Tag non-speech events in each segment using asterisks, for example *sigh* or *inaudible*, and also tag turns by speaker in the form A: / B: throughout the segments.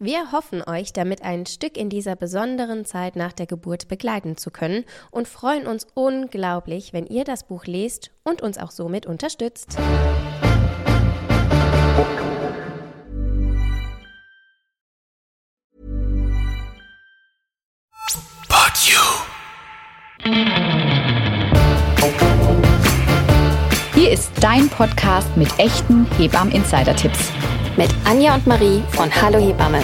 A: Wir hoffen euch damit ein Stück in dieser besonderen Zeit nach der Geburt begleiten zu können und freuen uns unglaublich, wenn ihr das Buch lest und uns auch somit unterstützt.
B: But you.
C: Hier ist dein Podcast mit echten Hebammen-Insider-Tipps
A: mit Anja und Marie von Hallo Hebamme.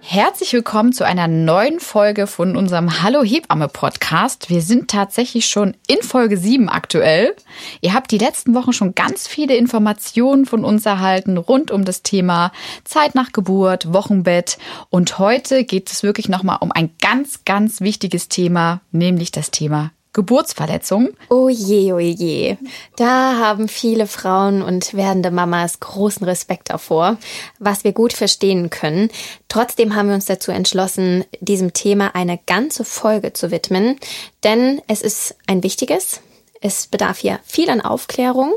C: Herzlich willkommen zu einer neuen Folge von unserem Hallo Hebamme Podcast. Wir sind tatsächlich schon in Folge 7 aktuell. Ihr habt die letzten Wochen schon ganz viele Informationen von uns erhalten rund um das Thema Zeit nach Geburt, Wochenbett und heute geht es wirklich nochmal um ein ganz, ganz wichtiges Thema, nämlich das Thema Geburtsverletzung.
A: Oh je, oh je. Da haben viele Frauen und werdende Mamas großen Respekt davor, was wir gut verstehen können. Trotzdem haben wir uns dazu entschlossen, diesem Thema eine ganze Folge zu widmen, denn es ist ein wichtiges. Es bedarf hier viel an Aufklärung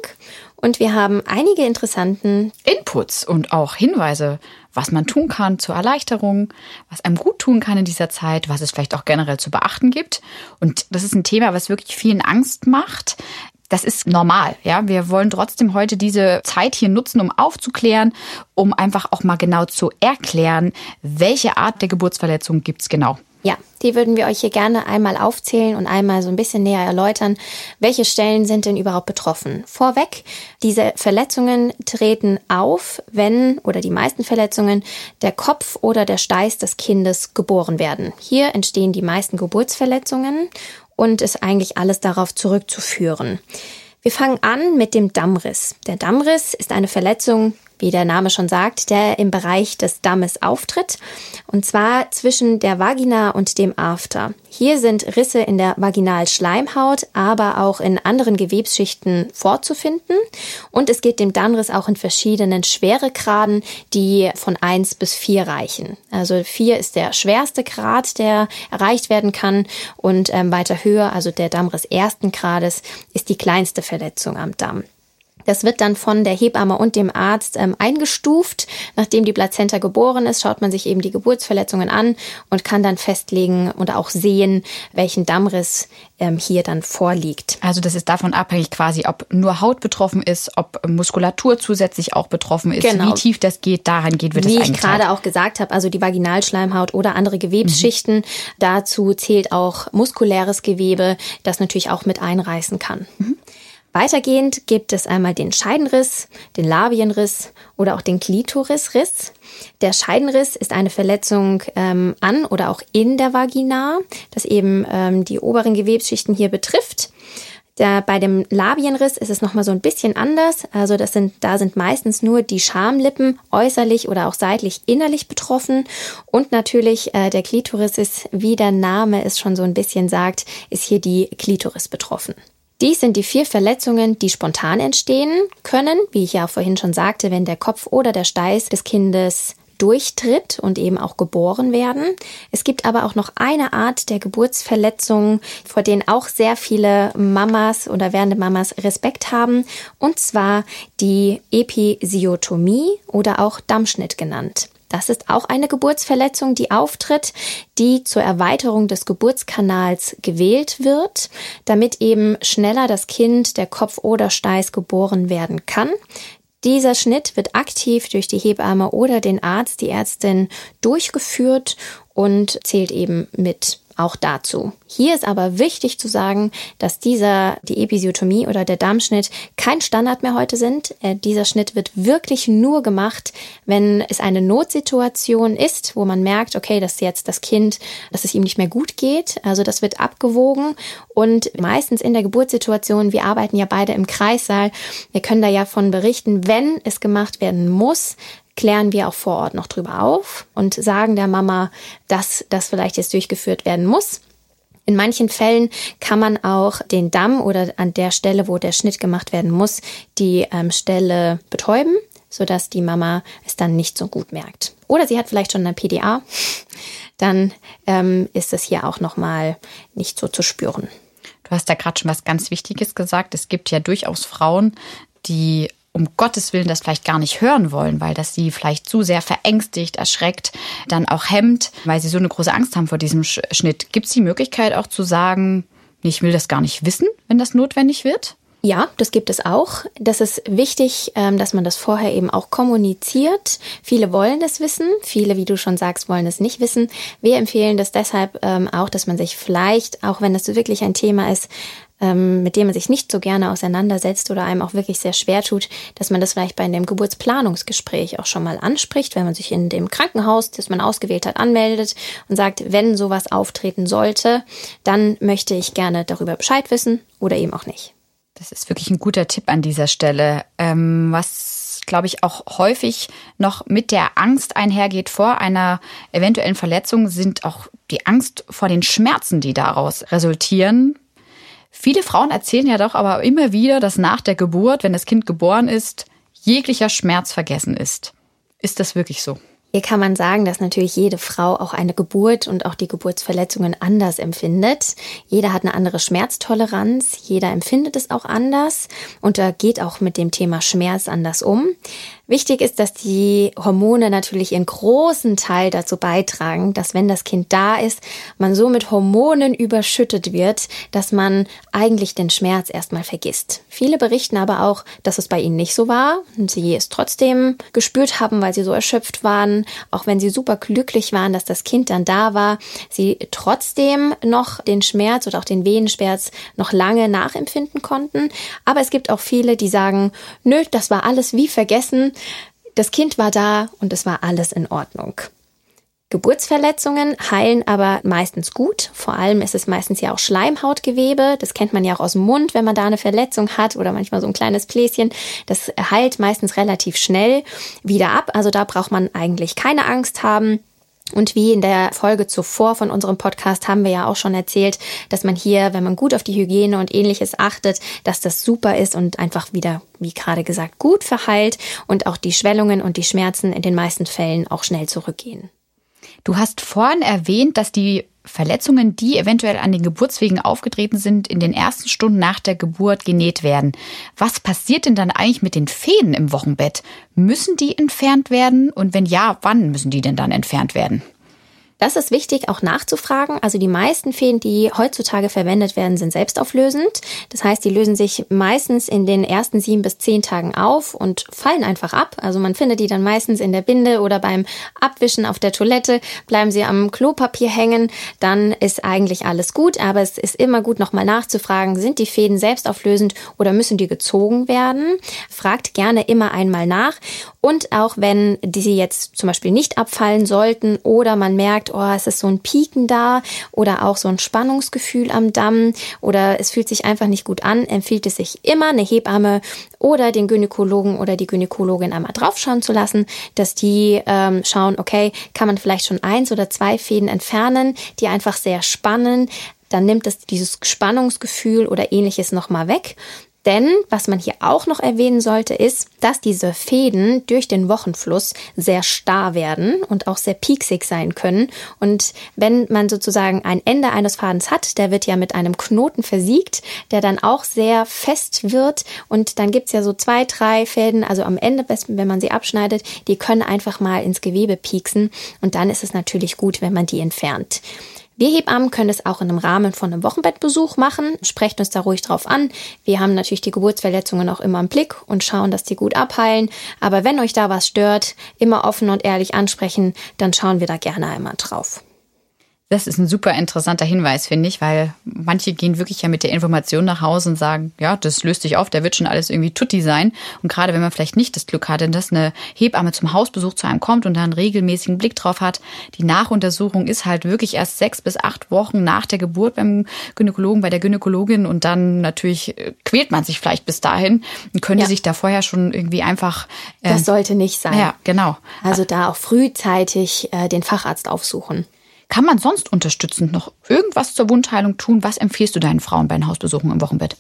A: und wir haben einige interessanten
C: Inputs und auch Hinweise was man tun kann zur Erleichterung, was einem gut tun kann in dieser Zeit, was es vielleicht auch generell zu beachten gibt. Und das ist ein Thema, was wirklich vielen Angst macht. Das ist normal, ja. Wir wollen trotzdem heute diese Zeit hier nutzen, um aufzuklären, um einfach auch mal genau zu erklären, welche Art der Geburtsverletzung gibt's genau.
A: Ja, die würden wir euch hier gerne einmal aufzählen und einmal so ein bisschen näher erläutern, welche Stellen sind denn überhaupt betroffen. Vorweg, diese Verletzungen treten auf, wenn oder die meisten Verletzungen der Kopf oder der Steiß des Kindes geboren werden. Hier entstehen die meisten Geburtsverletzungen und ist eigentlich alles darauf zurückzuführen. Wir fangen an mit dem Dammriss. Der Dammriss ist eine Verletzung, wie der Name schon sagt, der im Bereich des Dammes auftritt, und zwar zwischen der Vagina und dem After. Hier sind Risse in der Vaginalschleimhaut, aber auch in anderen Gewebsschichten vorzufinden. Und es geht dem Dammriss auch in verschiedenen Schweregraden, die von eins bis vier reichen. Also vier ist der schwerste Grad, der erreicht werden kann. Und ähm, weiter höher, also der Dammriss ersten Grades, ist die kleinste Verletzung am Damm. Das wird dann von der Hebamme und dem Arzt ähm, eingestuft. Nachdem die Plazenta geboren ist, schaut man sich eben die Geburtsverletzungen an und kann dann festlegen und auch sehen, welchen Dammriss ähm, hier dann vorliegt.
C: Also das ist davon abhängig quasi, ob nur Haut betroffen ist, ob Muskulatur zusätzlich auch betroffen ist, genau. wie tief das geht, daran geht wird
A: Wie
C: es
A: ich gerade auch gesagt habe, also die Vaginalschleimhaut oder andere Gewebsschichten, mhm. dazu zählt auch muskuläres Gewebe, das natürlich auch mit einreißen kann. Mhm. Weitergehend gibt es einmal den Scheidenriss, den Labienriss oder auch den Klitorisriss. Der Scheidenriss ist eine Verletzung ähm, an oder auch in der Vagina, das eben ähm, die oberen Gewebsschichten hier betrifft. Da, bei dem Labienriss ist es nochmal so ein bisschen anders. Also das sind, da sind meistens nur die Schamlippen äußerlich oder auch seitlich innerlich betroffen. Und natürlich äh, der Klitoris ist, wie der Name es schon so ein bisschen sagt, ist hier die Klitoris betroffen. Dies sind die vier Verletzungen, die spontan entstehen können, wie ich ja vorhin schon sagte, wenn der Kopf oder der Steiß des Kindes durchtritt und eben auch geboren werden. Es gibt aber auch noch eine Art der Geburtsverletzungen, vor denen auch sehr viele Mamas oder werdende Mamas Respekt haben, und zwar die Episiotomie oder auch Dammschnitt genannt. Das ist auch eine Geburtsverletzung, die auftritt, die zur Erweiterung des Geburtskanals gewählt wird, damit eben schneller das Kind, der Kopf oder Steiß geboren werden kann. Dieser Schnitt wird aktiv durch die Hebamme oder den Arzt, die Ärztin durchgeführt und zählt eben mit auch dazu. Hier ist aber wichtig zu sagen, dass dieser, die Episiotomie oder der Darmschnitt kein Standard mehr heute sind. Äh, dieser Schnitt wird wirklich nur gemacht, wenn es eine Notsituation ist, wo man merkt, okay, dass jetzt das Kind, dass es ihm nicht mehr gut geht. Also das wird abgewogen und meistens in der Geburtssituation, wir arbeiten ja beide im Kreissaal, wir können da ja von berichten, wenn es gemacht werden muss, klären wir auch vor Ort noch drüber auf und sagen der Mama, dass das vielleicht jetzt durchgeführt werden muss. In manchen Fällen kann man auch den Damm oder an der Stelle, wo der Schnitt gemacht werden muss, die ähm, Stelle betäuben, sodass die Mama es dann nicht so gut merkt. Oder sie hat vielleicht schon eine PDA, dann ähm, ist es hier auch nochmal nicht so zu spüren.
C: Du hast da gerade schon was ganz Wichtiges gesagt. Es gibt ja durchaus Frauen, die um Gottes Willen das vielleicht gar nicht hören wollen, weil das sie vielleicht zu sehr verängstigt, erschreckt, dann auch hemmt, weil sie so eine große Angst haben vor diesem Schnitt. Gibt es die Möglichkeit auch zu sagen, ich will das gar nicht wissen, wenn das notwendig wird?
A: Ja, das gibt es auch. Das ist wichtig, ähm, dass man das vorher eben auch kommuniziert. Viele wollen das wissen, viele, wie du schon sagst, wollen es nicht wissen. Wir empfehlen das deshalb ähm, auch, dass man sich vielleicht, auch wenn das wirklich ein Thema ist, ähm, mit dem man sich nicht so gerne auseinandersetzt oder einem auch wirklich sehr schwer tut, dass man das vielleicht bei dem Geburtsplanungsgespräch auch schon mal anspricht, wenn man sich in dem Krankenhaus, das man ausgewählt hat, anmeldet und sagt, wenn sowas auftreten sollte, dann möchte ich gerne darüber Bescheid wissen oder eben auch nicht.
C: Das ist wirklich ein guter Tipp an dieser Stelle. Ähm, was glaube ich, auch häufig noch mit der Angst einhergeht vor einer eventuellen Verletzung, sind auch die Angst vor den Schmerzen, die daraus resultieren. Viele Frauen erzählen ja doch aber immer wieder, dass nach der Geburt, wenn das Kind geboren ist, jeglicher Schmerz vergessen ist. Ist das wirklich so?
A: Hier kann man sagen, dass natürlich jede Frau auch eine Geburt und auch die Geburtsverletzungen anders empfindet. Jeder hat eine andere Schmerztoleranz, jeder empfindet es auch anders und da geht auch mit dem Thema Schmerz anders um. Wichtig ist, dass die Hormone natürlich ihren großen Teil dazu beitragen, dass wenn das Kind da ist, man so mit Hormonen überschüttet wird, dass man eigentlich den Schmerz erstmal vergisst. Viele berichten aber auch, dass es bei ihnen nicht so war und sie es trotzdem gespürt haben, weil sie so erschöpft waren, auch wenn sie super glücklich waren, dass das Kind dann da war, sie trotzdem noch den Schmerz oder auch den Wehenschmerz noch lange nachempfinden konnten. Aber es gibt auch viele, die sagen, nö, das war alles wie vergessen das Kind war da und es war alles in Ordnung. Geburtsverletzungen heilen aber meistens gut. Vor allem ist es meistens ja auch Schleimhautgewebe. Das kennt man ja auch aus dem Mund, wenn man da eine Verletzung hat oder manchmal so ein kleines Bläschen. Das heilt meistens relativ schnell wieder ab. Also da braucht man eigentlich keine Angst haben. Und wie in der Folge zuvor von unserem Podcast haben wir ja auch schon erzählt, dass man hier, wenn man gut auf die Hygiene und ähnliches achtet, dass das super ist und einfach wieder, wie gerade gesagt, gut verheilt und auch die Schwellungen und die Schmerzen in den meisten Fällen auch schnell zurückgehen.
C: Du hast vorhin erwähnt, dass die Verletzungen, die eventuell an den Geburtswegen aufgetreten sind, in den ersten Stunden nach der Geburt genäht werden. Was passiert denn dann eigentlich mit den Fäden im Wochenbett? Müssen die entfernt werden? Und wenn ja, wann müssen die denn dann entfernt werden?
A: Das ist wichtig auch nachzufragen. Also die meisten Feen, die heutzutage verwendet werden, sind selbstauflösend. Das heißt, die lösen sich meistens in den ersten sieben bis zehn Tagen auf und fallen einfach ab. Also man findet die dann meistens in der Binde oder beim Abwischen auf der Toilette. Bleiben sie am Klopapier hängen, dann ist eigentlich alles gut. Aber es ist immer gut, nochmal nachzufragen, sind die Fäden selbstauflösend oder müssen die gezogen werden? Fragt gerne immer einmal nach. Und auch wenn die jetzt zum Beispiel nicht abfallen sollten oder man merkt, oh, es ist so ein Pieken da oder auch so ein Spannungsgefühl am Damm oder es fühlt sich einfach nicht gut an, empfiehlt es sich immer, eine Hebamme oder den Gynäkologen oder die Gynäkologin einmal draufschauen zu lassen, dass die ähm, schauen, okay, kann man vielleicht schon eins oder zwei Fäden entfernen, die einfach sehr spannen dann nimmt es dieses Spannungsgefühl oder ähnliches nochmal weg. Denn was man hier auch noch erwähnen sollte, ist, dass diese Fäden durch den Wochenfluss sehr starr werden und auch sehr pieksig sein können. Und wenn man sozusagen ein Ende eines Fadens hat, der wird ja mit einem Knoten versiegt, der dann auch sehr fest wird. Und dann gibt's ja so zwei, drei Fäden, also am Ende, wenn man sie abschneidet, die können einfach mal ins Gewebe pieksen. Und dann ist es natürlich gut, wenn man die entfernt. Wir Hebammen können es auch in einem Rahmen von einem Wochenbettbesuch machen. Sprecht uns da ruhig drauf an. Wir haben natürlich die Geburtsverletzungen auch immer im Blick und schauen, dass die gut abheilen. Aber wenn euch da was stört, immer offen und ehrlich ansprechen, dann schauen wir da gerne einmal drauf.
C: Das ist ein super interessanter Hinweis, finde ich, weil manche gehen wirklich ja mit der Information nach Hause und sagen, ja, das löst sich auf, da wird schon alles irgendwie tutti sein. Und gerade wenn man vielleicht nicht das Glück hat, dass eine Hebamme zum Hausbesuch zu einem kommt und da einen regelmäßigen Blick drauf hat, die Nachuntersuchung ist halt wirklich erst sechs bis acht Wochen nach der Geburt beim Gynäkologen, bei der Gynäkologin und dann natürlich äh, quält man sich vielleicht bis dahin und könnte ja. sich da vorher schon irgendwie einfach.
A: Äh, das sollte nicht sein.
C: Ja, genau.
A: Also da auch frühzeitig äh, den Facharzt aufsuchen.
C: Kann man sonst unterstützend noch irgendwas zur Wundheilung tun? Was empfiehlst du deinen Frauen bei den Hausbesuchen im Wochenbett?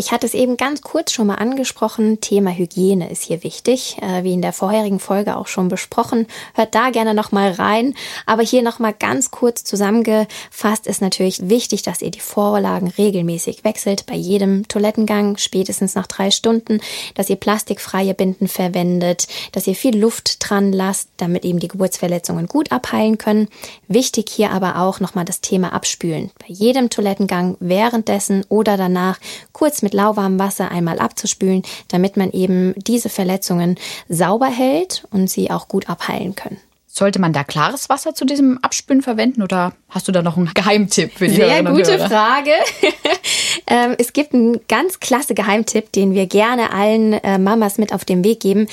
A: Ich hatte es eben ganz kurz schon mal angesprochen. Thema Hygiene ist hier wichtig, äh, wie in der vorherigen Folge auch schon besprochen. Hört da gerne noch mal rein. Aber hier noch mal ganz kurz zusammengefasst ist natürlich wichtig, dass ihr die Vorlagen regelmäßig wechselt bei jedem Toilettengang, spätestens nach drei Stunden, dass ihr plastikfreie Binden verwendet, dass ihr viel Luft dran lasst, damit eben die Geburtsverletzungen gut abheilen können. Wichtig hier aber auch noch mal das Thema Abspülen. Bei jedem Toilettengang währenddessen oder danach kurz mit mit lauwarmem Wasser einmal abzuspülen, damit man eben diese Verletzungen sauber hält und sie auch gut abheilen können.
C: Sollte man da klares Wasser zu diesem Abspülen verwenden oder hast du da noch einen Geheimtipp für die
A: Sehr gute
C: Hörer?
A: Frage. *laughs* Ähm, es gibt einen ganz klasse Geheimtipp, den wir gerne allen äh, Mamas mit auf den Weg geben.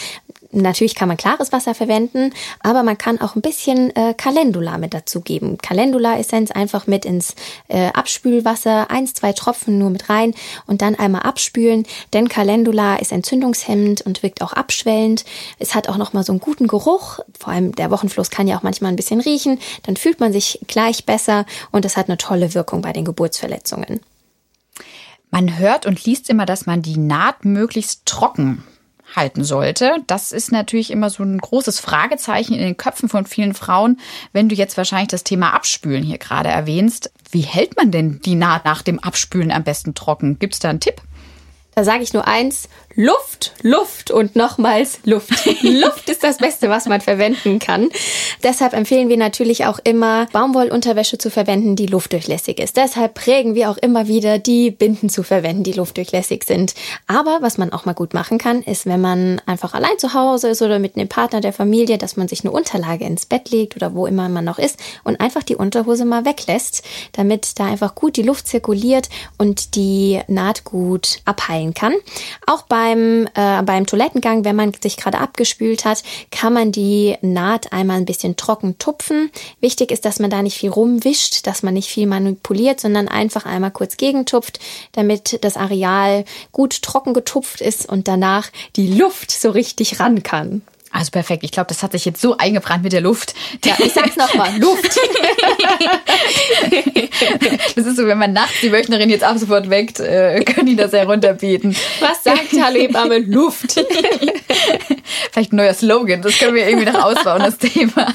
A: Natürlich kann man klares Wasser verwenden, aber man kann auch ein bisschen äh, Calendula mit dazugeben. Calendula-Essenz einfach mit ins äh, Abspülwasser, eins, zwei Tropfen nur mit rein und dann einmal abspülen, denn Calendula ist entzündungshemmend und wirkt auch abschwellend. Es hat auch nochmal so einen guten Geruch, vor allem der Wochenfluss kann ja auch manchmal ein bisschen riechen, dann fühlt man sich gleich besser und es hat eine tolle Wirkung bei den Geburtsverletzungen.
C: Man hört und liest immer, dass man die Naht möglichst trocken halten sollte. Das ist natürlich immer so ein großes Fragezeichen in den Köpfen von vielen Frauen, wenn du jetzt wahrscheinlich das Thema Abspülen hier gerade erwähnst. Wie hält man denn die Naht nach dem Abspülen am besten trocken? Gibt es da einen Tipp?
A: Da sage ich nur eins, Luft, Luft und nochmals Luft. *laughs* Luft ist das Beste, was man verwenden kann. Deshalb empfehlen wir natürlich auch immer, Baumwollunterwäsche zu verwenden, die luftdurchlässig ist. Deshalb prägen wir auch immer wieder, die Binden zu verwenden, die luftdurchlässig sind. Aber was man auch mal gut machen kann, ist, wenn man einfach allein zu Hause ist oder mit einem Partner der Familie, dass man sich eine Unterlage ins Bett legt oder wo immer man noch ist und einfach die Unterhose mal weglässt, damit da einfach gut die Luft zirkuliert und die Naht gut abheilen kann. Auch bei beim, äh, beim Toilettengang, wenn man sich gerade abgespült hat, kann man die Naht einmal ein bisschen trocken tupfen. Wichtig ist, dass man da nicht viel rumwischt, dass man nicht viel manipuliert, sondern einfach einmal kurz gegentupft, damit das Areal gut trocken getupft ist und danach die Luft so richtig ran kann.
C: Also perfekt. Ich glaube, das hat sich jetzt so eingebrannt mit der Luft.
A: Ja, ich sag's nochmal. Luft. *laughs*
C: das ist so, wenn man nachts die Wöchnerin jetzt ab sofort weckt, äh, können die das herunterbeten.
A: Was sagt Hallebarme? Luft. *laughs*
C: Vielleicht ein neuer Slogan. Das können wir irgendwie noch ausbauen, das Thema.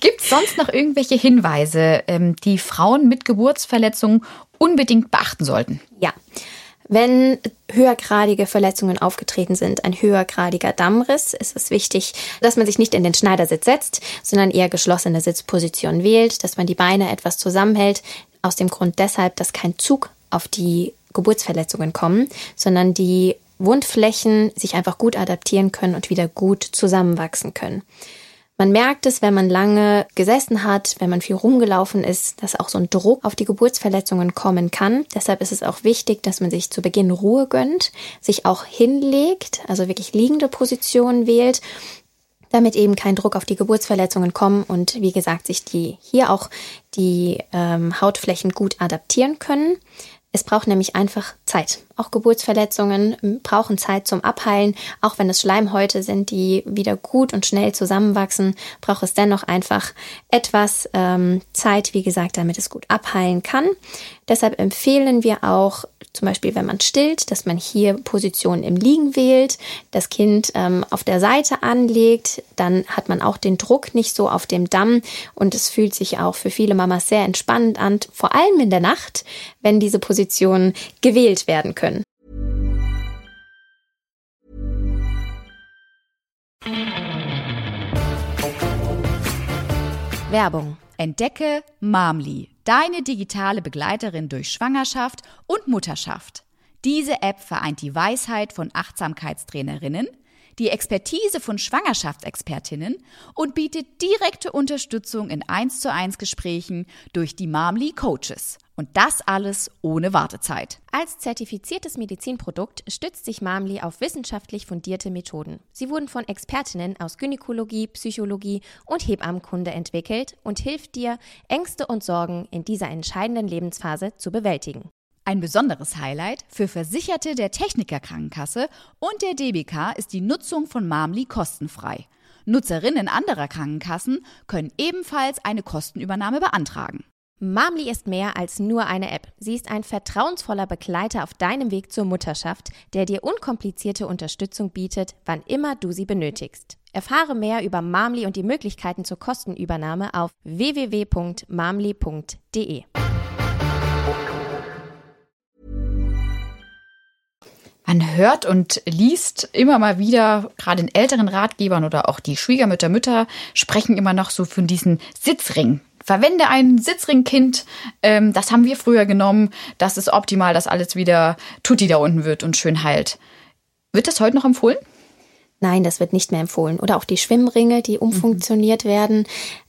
C: Gibt es sonst noch irgendwelche Hinweise, ähm, die Frauen mit Geburtsverletzungen unbedingt beachten sollten?
A: Ja. Wenn höhergradige Verletzungen aufgetreten sind, ein höhergradiger Dammriss, ist es wichtig, dass man sich nicht in den Schneidersitz setzt, sondern eher geschlossene Sitzposition wählt, dass man die Beine etwas zusammenhält, aus dem Grund deshalb, dass kein Zug auf die Geburtsverletzungen kommen, sondern die Wundflächen sich einfach gut adaptieren können und wieder gut zusammenwachsen können. Man merkt es, wenn man lange gesessen hat, wenn man viel rumgelaufen ist, dass auch so ein Druck auf die Geburtsverletzungen kommen kann. Deshalb ist es auch wichtig, dass man sich zu Beginn Ruhe gönnt, sich auch hinlegt, also wirklich liegende Positionen wählt, damit eben kein Druck auf die Geburtsverletzungen kommen und wie gesagt sich die hier auch die ähm, Hautflächen gut adaptieren können. Es braucht nämlich einfach Zeit. Auch Geburtsverletzungen brauchen Zeit zum Abheilen. Auch wenn es Schleimhäute sind, die wieder gut und schnell zusammenwachsen, braucht es dennoch einfach etwas ähm, Zeit, wie gesagt, damit es gut abheilen kann. Deshalb empfehlen wir auch zum Beispiel, wenn man stillt, dass man hier Positionen im Liegen wählt, das Kind ähm, auf der Seite anlegt, dann hat man auch den Druck nicht so auf dem Damm und es fühlt sich auch für viele Mamas sehr entspannend an, vor allem in der Nacht, wenn diese Positionen gewählt werden können.
C: Werbung. Entdecke Mamli deine digitale Begleiterin durch Schwangerschaft und Mutterschaft. Diese App vereint die Weisheit von Achtsamkeitstrainerinnen, die Expertise von Schwangerschaftsexpertinnen und bietet direkte Unterstützung in 1 zu 1 Gesprächen durch die Mamli Coaches. Und das alles ohne Wartezeit.
A: Als zertifiziertes Medizinprodukt stützt sich Mamli auf wissenschaftlich fundierte Methoden. Sie wurden von Expertinnen aus Gynäkologie, Psychologie und Hebammenkunde entwickelt und hilft dir, Ängste und Sorgen in dieser entscheidenden Lebensphase zu bewältigen.
C: Ein besonderes Highlight für Versicherte der Techniker Krankenkasse und der DBK ist die Nutzung von Mamli kostenfrei. Nutzerinnen anderer Krankenkassen können ebenfalls eine Kostenübernahme beantragen.
A: Mamli ist mehr als nur eine App. Sie ist ein vertrauensvoller Begleiter auf deinem Weg zur Mutterschaft, der dir unkomplizierte Unterstützung bietet, wann immer du sie benötigst. Erfahre mehr über Mamli und die Möglichkeiten zur Kostenübernahme auf www.mamli.de.
C: Man hört und liest immer mal wieder, gerade in älteren Ratgebern oder auch die Schwiegermütter, Mütter sprechen immer noch so von diesen Sitzringen. Verwende ein Sitzringkind. Ähm, das haben wir früher genommen. Das ist optimal, dass alles wieder tutti da unten wird und schön heilt. Wird das heute noch empfohlen?
A: Nein, das wird nicht mehr empfohlen. Oder auch die Schwimmringe, die umfunktioniert mhm. werden.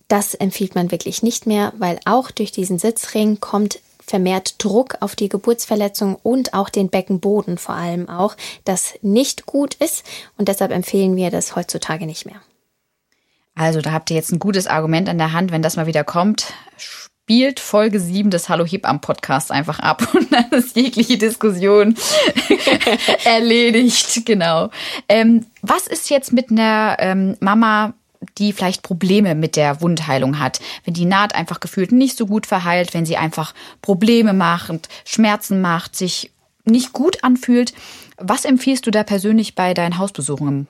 A: Das empfiehlt man wirklich nicht mehr, weil auch durch diesen Sitzring kommt vermehrt Druck auf die Geburtsverletzung und auch den Beckenboden vor allem auch, das nicht gut ist und deshalb empfehlen wir das heutzutage nicht mehr.
C: Also da habt ihr jetzt ein gutes Argument an der Hand, wenn das mal wieder kommt. Spielt Folge 7 des Hallo Hebammen Podcasts einfach ab *laughs* und dann ist jegliche Diskussion *laughs* erledigt. Genau. Ähm, was ist jetzt mit einer ähm, Mama, die vielleicht Probleme mit der Wundheilung hat, wenn die Naht einfach gefühlt nicht so gut verheilt, wenn sie einfach Probleme macht, Schmerzen macht, sich nicht gut anfühlt. Was empfiehlst du da persönlich bei deinen Hausbesuchen?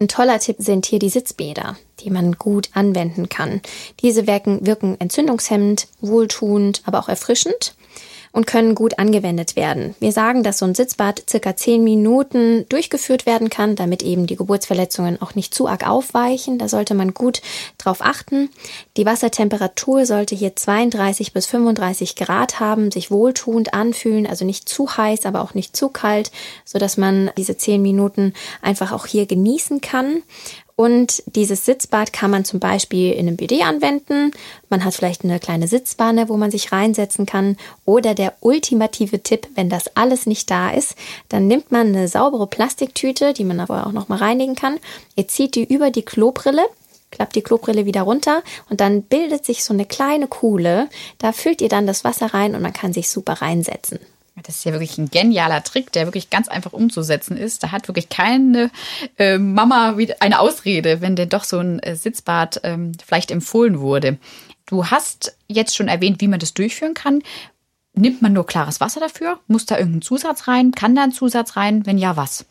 A: Ein toller Tipp sind hier die Sitzbäder, die man gut anwenden kann. Diese wirken, wirken entzündungshemmend, wohltuend, aber auch erfrischend und können gut angewendet werden. Wir sagen, dass so ein Sitzbad circa zehn Minuten durchgeführt werden kann, damit eben die Geburtsverletzungen auch nicht zu arg aufweichen. Da sollte man gut drauf achten. Die Wassertemperatur sollte hier 32 bis 35 Grad haben, sich wohltuend anfühlen, also nicht zu heiß, aber auch nicht zu kalt, so dass man diese zehn Minuten einfach auch hier genießen kann. Und dieses Sitzbad kann man zum Beispiel in einem BD anwenden. Man hat vielleicht eine kleine Sitzwanne, wo man sich reinsetzen kann. Oder der ultimative Tipp, wenn das alles nicht da ist, dann nimmt man eine saubere Plastiktüte, die man aber auch nochmal reinigen kann. Ihr zieht die über die Klobrille, klappt die Klobrille wieder runter und dann bildet sich so eine kleine Kuhle. Da füllt ihr dann das Wasser rein und man kann sich super reinsetzen.
C: Das ist ja wirklich ein genialer Trick, der wirklich ganz einfach umzusetzen ist. Da hat wirklich keine äh, Mama eine Ausrede, wenn denn doch so ein äh, Sitzbad ähm, vielleicht empfohlen wurde. Du hast jetzt schon erwähnt, wie man das durchführen kann. Nimmt man nur klares Wasser dafür? Muss da irgendein Zusatz rein? Kann da ein Zusatz rein? Wenn ja, was?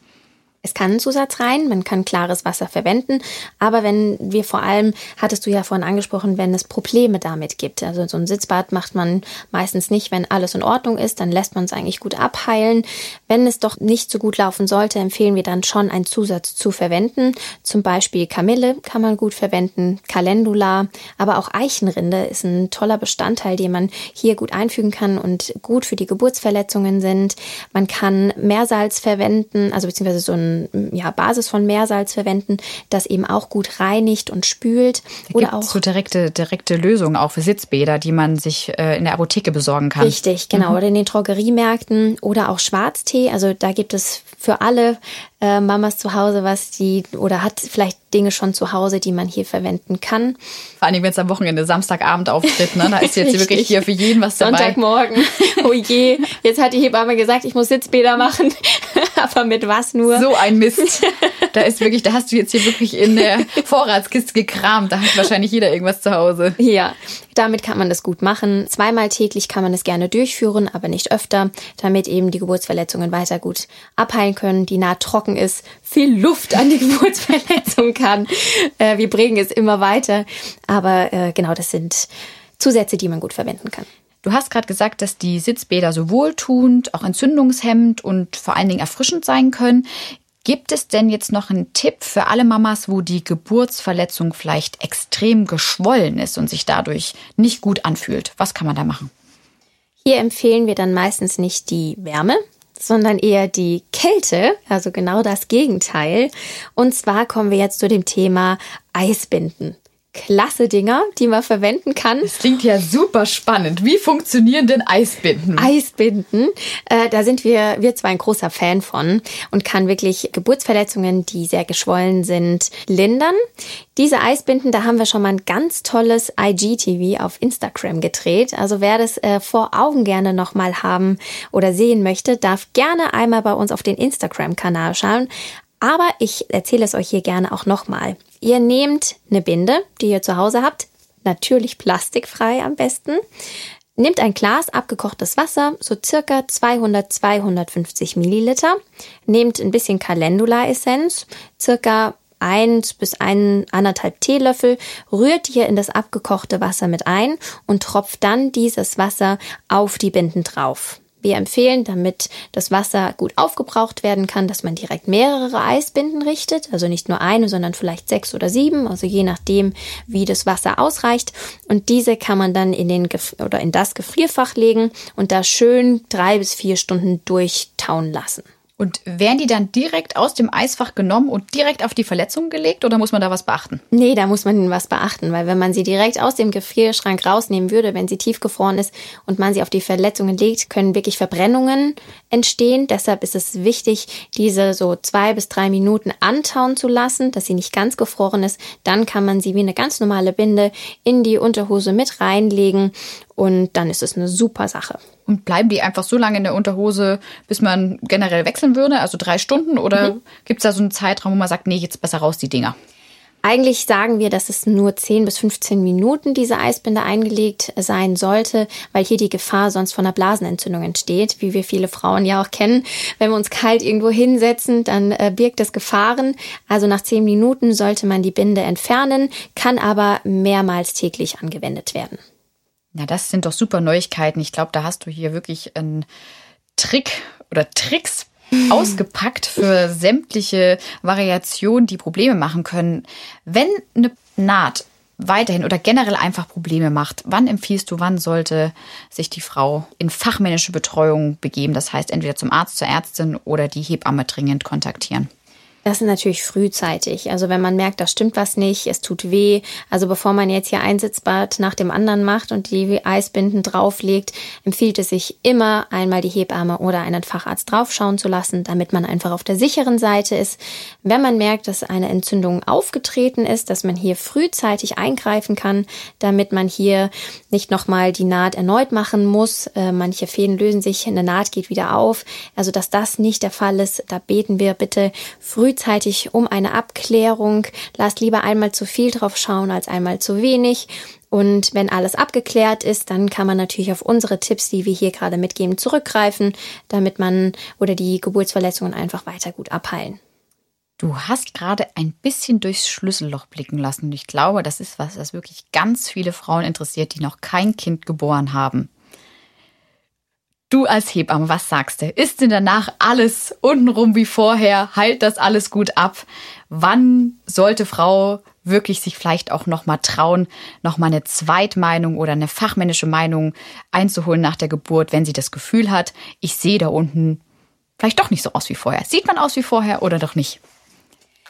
A: Es kann ein Zusatz rein, man kann klares Wasser verwenden, aber wenn wir vor allem, hattest du ja vorhin angesprochen, wenn es Probleme damit gibt. Also so ein Sitzbad macht man meistens nicht, wenn alles in Ordnung ist, dann lässt man es eigentlich gut abheilen. Wenn es doch nicht so gut laufen sollte, empfehlen wir dann schon einen Zusatz zu verwenden. Zum Beispiel Kamille kann man gut verwenden, Calendula, aber auch Eichenrinde ist ein toller Bestandteil, den man hier gut einfügen kann und gut für die Geburtsverletzungen sind. Man kann Meersalz verwenden, also beziehungsweise so ein ja, Basis von Meersalz verwenden, das eben auch gut reinigt und spült.
C: Da oder auch so direkte, direkte Lösungen auch für Sitzbäder, die man sich äh, in der Apotheke besorgen kann.
A: Richtig, genau. Mhm. Oder in den Drogeriemärkten oder auch Schwarztee. Also da gibt es für alle äh, Mamas zu Hause was, die oder hat vielleicht Dinge schon zu Hause, die man hier verwenden kann.
C: Vor allem, wenn es am Wochenende Samstagabend auftritt, ne? Da ist *laughs* jetzt wirklich hier für jeden was dabei.
A: Sonntagmorgen. *laughs* Oh je, jetzt hat die Hebamme gesagt, ich muss Sitzbäder machen. *laughs* Aber mit was nur?
C: So ein Mist. Da ist wirklich, da hast du jetzt hier wirklich in der Vorratskiste gekramt. Da hat wahrscheinlich jeder irgendwas zu Hause.
A: Ja, damit kann man das gut machen. Zweimal täglich kann man es gerne durchführen, aber nicht öfter, damit eben die Geburtsverletzungen weiter gut abheilen können, die Naht trocken ist, viel Luft an die *laughs* Geburtsverletzung kann. Äh, wir bringen es immer weiter. Aber äh, genau, das sind Zusätze, die man gut verwenden kann.
C: Du hast gerade gesagt, dass die Sitzbäder so wohltuend, auch entzündungshemmend und vor allen Dingen erfrischend sein können. Gibt es denn jetzt noch einen Tipp für alle Mamas, wo die Geburtsverletzung vielleicht extrem geschwollen ist und sich dadurch nicht gut anfühlt? Was kann man da machen?
A: Hier empfehlen wir dann meistens nicht die Wärme, sondern eher die Kälte, also genau das Gegenteil. Und zwar kommen wir jetzt zu dem Thema Eisbinden klasse Dinger, die man verwenden kann.
C: Das klingt ja super spannend. Wie funktionieren denn Eisbinden?
A: Eisbinden, äh, da sind wir, wir zwar ein großer Fan von und kann wirklich Geburtsverletzungen, die sehr geschwollen sind, lindern. Diese Eisbinden, da haben wir schon mal ein ganz tolles IGTV auf Instagram gedreht. Also wer das äh, vor Augen gerne nochmal haben oder sehen möchte, darf gerne einmal bei uns auf den Instagram-Kanal schauen. Aber ich erzähle es euch hier gerne auch nochmal. Ihr nehmt eine Binde, die ihr zu Hause habt, natürlich plastikfrei am besten. Nehmt ein Glas abgekochtes Wasser, so circa 200, 250 Milliliter. Nehmt ein bisschen Calendula-Essenz, circa eins bis ein, anderthalb Teelöffel, rührt hier in das abgekochte Wasser mit ein und tropft dann dieses Wasser auf die Binden drauf. Wir empfehlen, damit das Wasser gut aufgebraucht werden kann, dass man direkt mehrere Eisbinden richtet, also nicht nur eine, sondern vielleicht sechs oder sieben, also je nachdem, wie das Wasser ausreicht. Und diese kann man dann in den Gef oder in das Gefrierfach legen und da schön drei bis vier Stunden durchtauen lassen.
C: Und werden die dann direkt aus dem Eisfach genommen und direkt auf die Verletzung gelegt oder muss man da was beachten?
A: Nee, da muss man was beachten, weil wenn man sie direkt aus dem Gefrierschrank rausnehmen würde, wenn sie tiefgefroren ist und man sie auf die Verletzungen legt, können wirklich Verbrennungen entstehen. Deshalb ist es wichtig, diese so zwei bis drei Minuten antauen zu lassen, dass sie nicht ganz gefroren ist. Dann kann man sie wie eine ganz normale Binde in die Unterhose mit reinlegen und dann ist es eine super Sache.
C: Und bleiben die einfach so lange in der Unterhose, bis man generell wechseln würde? Also drei Stunden? Oder mhm. gibt es da so einen Zeitraum, wo man sagt, nee, jetzt besser raus die Dinger?
A: Eigentlich sagen wir, dass es nur 10 bis 15 Minuten diese Eisbinde eingelegt sein sollte, weil hier die Gefahr sonst von einer Blasenentzündung entsteht, wie wir viele Frauen ja auch kennen. Wenn wir uns kalt irgendwo hinsetzen, dann äh, birgt das Gefahren. Also nach 10 Minuten sollte man die Binde entfernen, kann aber mehrmals täglich angewendet werden.
C: Na, das sind doch super Neuigkeiten. Ich glaube, da hast du hier wirklich einen Trick oder Tricks *laughs* ausgepackt für sämtliche Variationen, die Probleme machen können. Wenn eine Naht weiterhin oder generell einfach Probleme macht, wann empfiehlst du, wann sollte sich die Frau in fachmännische Betreuung begeben? Das heißt, entweder zum Arzt, zur Ärztin oder die Hebamme dringend kontaktieren.
A: Das ist natürlich frühzeitig. Also wenn man merkt, da stimmt was nicht, es tut weh. Also bevor man jetzt hier ein Sitzbad nach dem anderen macht und die Eisbinden drauflegt, empfiehlt es sich immer einmal die Hebamme oder einen Facharzt draufschauen zu lassen, damit man einfach auf der sicheren Seite ist. Wenn man merkt, dass eine Entzündung aufgetreten ist, dass man hier frühzeitig eingreifen kann, damit man hier nicht nochmal die Naht erneut machen muss. Äh, manche Fäden lösen sich, eine Naht geht wieder auf. Also dass das nicht der Fall ist, da beten wir bitte früh frühzeitig um eine Abklärung. Lasst lieber einmal zu viel drauf schauen als einmal zu wenig. Und wenn alles abgeklärt ist, dann kann man natürlich auf unsere Tipps, die wir hier gerade mitgeben, zurückgreifen, damit man oder die Geburtsverletzungen einfach weiter gut abheilen.
C: Du hast gerade ein bisschen durchs Schlüsselloch blicken lassen. Und ich glaube, das ist was, das wirklich ganz viele Frauen interessiert, die noch kein Kind geboren haben. Du als Hebamme, was sagst du? Ist denn danach alles untenrum wie vorher? Heilt das alles gut ab? Wann sollte Frau wirklich sich vielleicht auch noch mal trauen, noch mal eine Zweitmeinung oder eine fachmännische Meinung einzuholen nach der Geburt, wenn sie das Gefühl hat, ich sehe da unten vielleicht doch nicht so aus wie vorher. Sieht man aus wie vorher oder doch nicht?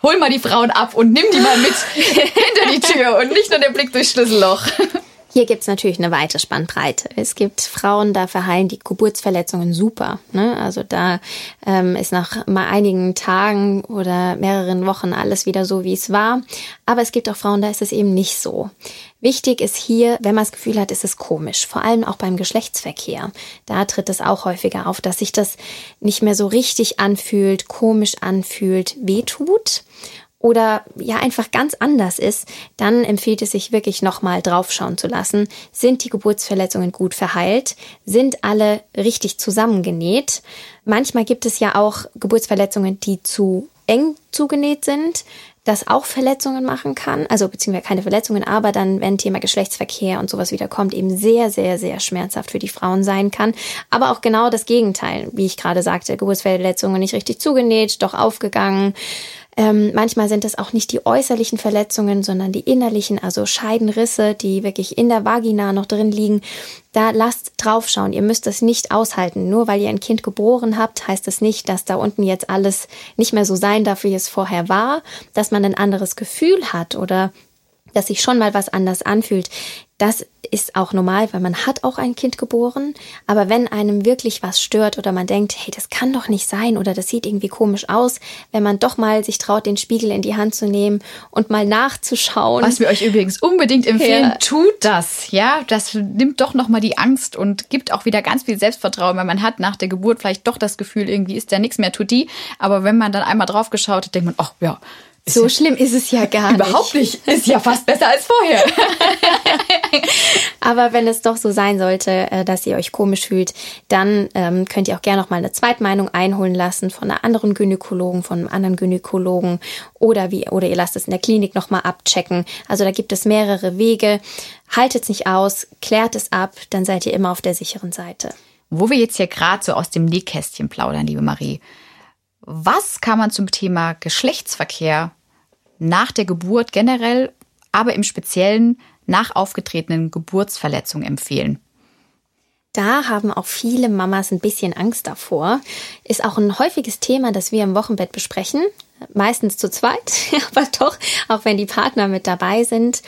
C: Hol mal die Frauen ab und nimm die mal mit *laughs* hinter die Tür und nicht nur der Blick durchs Schlüsselloch.
A: Hier gibt's natürlich eine weite Spannbreite. Es gibt Frauen, da verheilen die Geburtsverletzungen super. Ne? Also da ähm, ist nach mal einigen Tagen oder mehreren Wochen alles wieder so, wie es war. Aber es gibt auch Frauen, da ist es eben nicht so. Wichtig ist hier, wenn man das Gefühl hat, ist es komisch, vor allem auch beim Geschlechtsverkehr. Da tritt es auch häufiger auf, dass sich das nicht mehr so richtig anfühlt, komisch anfühlt, wehtut oder ja einfach ganz anders ist, dann empfiehlt es sich wirklich nochmal draufschauen zu lassen. Sind die Geburtsverletzungen gut verheilt? Sind alle richtig zusammengenäht? Manchmal gibt es ja auch Geburtsverletzungen, die zu eng zugenäht sind. das auch Verletzungen machen kann, also beziehungsweise keine Verletzungen, aber dann, wenn Thema Geschlechtsverkehr und sowas wieder kommt, eben sehr, sehr, sehr schmerzhaft für die Frauen sein kann. Aber auch genau das Gegenteil, wie ich gerade sagte, Geburtsverletzungen nicht richtig zugenäht, doch aufgegangen, ähm, manchmal sind es auch nicht die äußerlichen Verletzungen, sondern die innerlichen, also Scheidenrisse, die wirklich in der Vagina noch drin liegen. Da lasst draufschauen. Ihr müsst das nicht aushalten. Nur weil ihr ein Kind geboren habt, heißt das nicht, dass da unten jetzt alles nicht mehr so sein darf, wie es vorher war, dass man ein anderes Gefühl hat oder dass sich schon mal was anders anfühlt. Das ist auch normal, weil man hat auch ein Kind geboren. Aber wenn einem wirklich was stört oder man denkt, hey, das kann doch nicht sein oder das sieht irgendwie komisch aus, wenn man doch mal sich traut, den Spiegel in die Hand zu nehmen und mal nachzuschauen.
C: Was wir euch übrigens unbedingt empfehlen, ja. tut das. Ja, das nimmt doch nochmal die Angst und gibt auch wieder ganz viel Selbstvertrauen, weil man hat nach der Geburt vielleicht doch das Gefühl, irgendwie ist da nichts mehr tutti. Aber wenn man dann einmal drauf geschaut hat, denkt man, ach ja,
A: so schlimm ist es ja gar
C: nicht. Überhaupt nicht. Ist ja fast besser als vorher. *laughs*
A: Aber wenn es doch so sein sollte, äh, dass ihr euch komisch fühlt, dann ähm, könnt ihr auch gerne noch mal eine Zweitmeinung einholen lassen von einer anderen Gynäkologen, von einem anderen Gynäkologen oder wie oder ihr lasst es in der Klinik noch mal abchecken. Also da gibt es mehrere Wege. Haltet es nicht aus, klärt es ab, dann seid ihr immer auf der sicheren Seite.
C: Wo wir jetzt hier gerade so aus dem Nähkästchen plaudern, liebe Marie. Was kann man zum Thema Geschlechtsverkehr nach der Geburt generell, aber im Speziellen nach aufgetretenen Geburtsverletzungen empfehlen?
A: Da haben auch viele Mamas ein bisschen Angst davor. Ist auch ein häufiges Thema, das wir im Wochenbett besprechen. Meistens zu zweit, *laughs* aber doch, auch wenn die Partner mit dabei sind.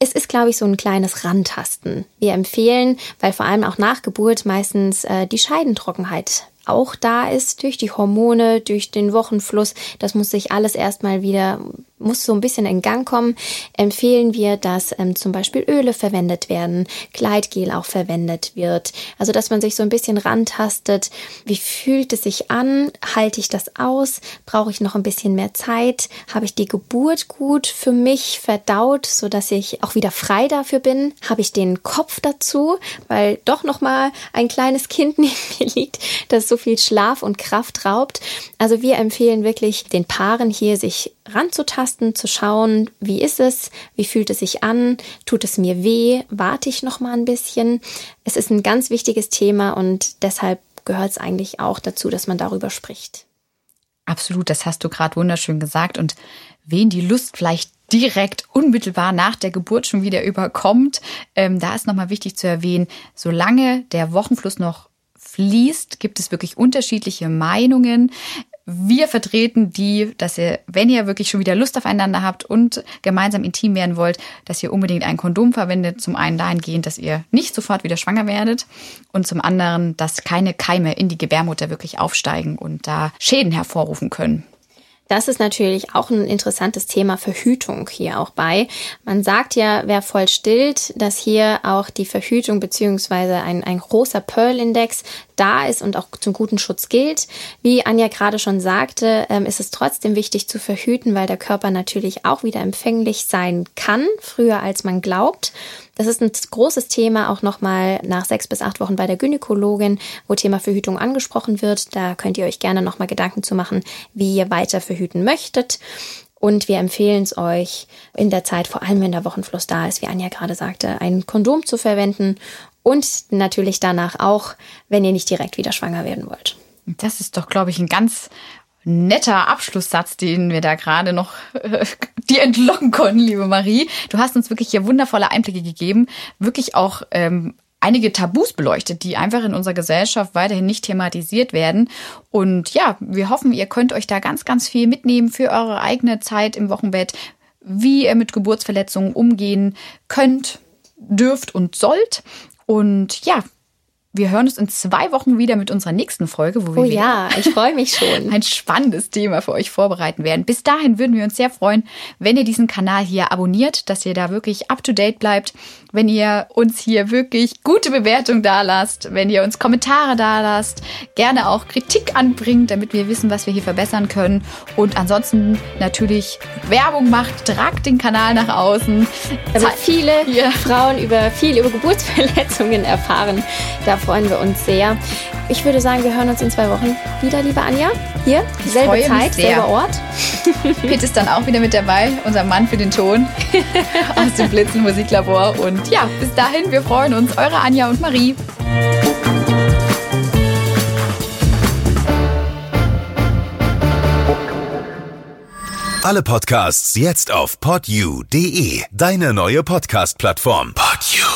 A: Es ist, glaube ich, so ein kleines Rantasten. Wir empfehlen, weil vor allem auch nach Geburt meistens äh, die Scheidentrockenheit auch da ist durch die Hormone, durch den Wochenfluss. Das muss sich alles erstmal wieder muss so ein bisschen in Gang kommen, empfehlen wir, dass ähm, zum Beispiel Öle verwendet werden, Gleitgel auch verwendet wird. Also, dass man sich so ein bisschen rantastet. Wie fühlt es sich an? Halte ich das aus? Brauche ich noch ein bisschen mehr Zeit? Habe ich die Geburt gut für mich verdaut, so dass ich auch wieder frei dafür bin? Habe ich den Kopf dazu, weil doch noch mal ein kleines Kind *laughs* neben mir liegt, das so viel Schlaf und Kraft raubt? Also, wir empfehlen wirklich den Paaren hier sich ranzutasten, zu schauen, wie ist es, wie fühlt es sich an, tut es mir weh, warte ich noch mal ein bisschen. Es ist ein ganz wichtiges Thema und deshalb gehört es eigentlich auch dazu, dass man darüber spricht.
C: Absolut, das hast du gerade wunderschön gesagt und wen die Lust vielleicht direkt unmittelbar nach der Geburt schon wieder überkommt, ähm, da ist nochmal wichtig zu erwähnen, solange der Wochenfluss noch fließt, gibt es wirklich unterschiedliche Meinungen. Wir vertreten die, dass ihr, wenn ihr wirklich schon wieder Lust aufeinander habt und gemeinsam intim werden wollt, dass ihr unbedingt ein Kondom verwendet. Zum einen dahingehend, dass ihr nicht sofort wieder schwanger werdet und zum anderen, dass keine Keime in die Gebärmutter wirklich aufsteigen und da Schäden hervorrufen können.
A: Das ist natürlich auch ein interessantes Thema Verhütung hier auch bei. Man sagt ja, wer voll stillt, dass hier auch die Verhütung beziehungsweise ein, ein großer Pearl-Index da ist und auch zum guten Schutz gilt. Wie Anja gerade schon sagte, ähm, ist es trotzdem wichtig zu verhüten, weil der Körper natürlich auch wieder empfänglich sein kann, früher als man glaubt. Das ist ein großes Thema auch nochmal nach sechs bis acht Wochen bei der Gynäkologin, wo Thema Verhütung angesprochen wird. Da könnt ihr euch gerne nochmal Gedanken zu machen, wie ihr weiter verhüten möchtet. Und wir empfehlen es euch in der Zeit, vor allem wenn der Wochenfluss da ist, wie Anja gerade sagte, ein Kondom zu verwenden und natürlich danach auch, wenn ihr nicht direkt wieder schwanger werden wollt.
C: Das ist doch, glaube ich, ein ganz netter Abschlusssatz, den wir da gerade noch äh, *laughs* dir entlocken konnten, liebe Marie. Du hast uns wirklich hier wundervolle Einblicke gegeben, wirklich auch ähm, einige Tabus beleuchtet, die einfach in unserer Gesellschaft weiterhin nicht thematisiert werden. Und ja, wir hoffen, ihr könnt euch da ganz, ganz viel mitnehmen für eure eigene Zeit im Wochenbett, wie ihr mit Geburtsverletzungen umgehen könnt, dürft und sollt. Und ja, wir hören uns in zwei Wochen wieder mit unserer nächsten Folge,
A: wo wir oh ja, ich freue mich *laughs* schon.
C: ein spannendes Thema für euch vorbereiten werden. Bis dahin würden wir uns sehr freuen, wenn ihr diesen Kanal hier abonniert, dass ihr da wirklich up to date bleibt, wenn ihr uns hier wirklich gute Bewertungen da lasst, wenn ihr uns Kommentare da lasst, gerne auch Kritik anbringt, damit wir wissen, was wir hier verbessern können und ansonsten natürlich Werbung macht, tragt den Kanal nach außen.
A: Damit viele hier. Frauen über viel über Geburtsverletzungen erfahren. Da freuen wir uns sehr. Ich würde sagen, wir hören uns in zwei Wochen wieder, liebe Anja. Hier,
C: Ich
A: selbe Zeit, selber Ort. *laughs*
C: Pitt ist dann auch wieder mit dabei, unser Mann für den Ton *laughs* aus dem Blitzen Musiklabor. Und ja, bis dahin, wir freuen uns. Eure Anja und Marie.
B: Alle Podcasts jetzt auf podyou.de, deine neue Podcast-Plattform. Podyou.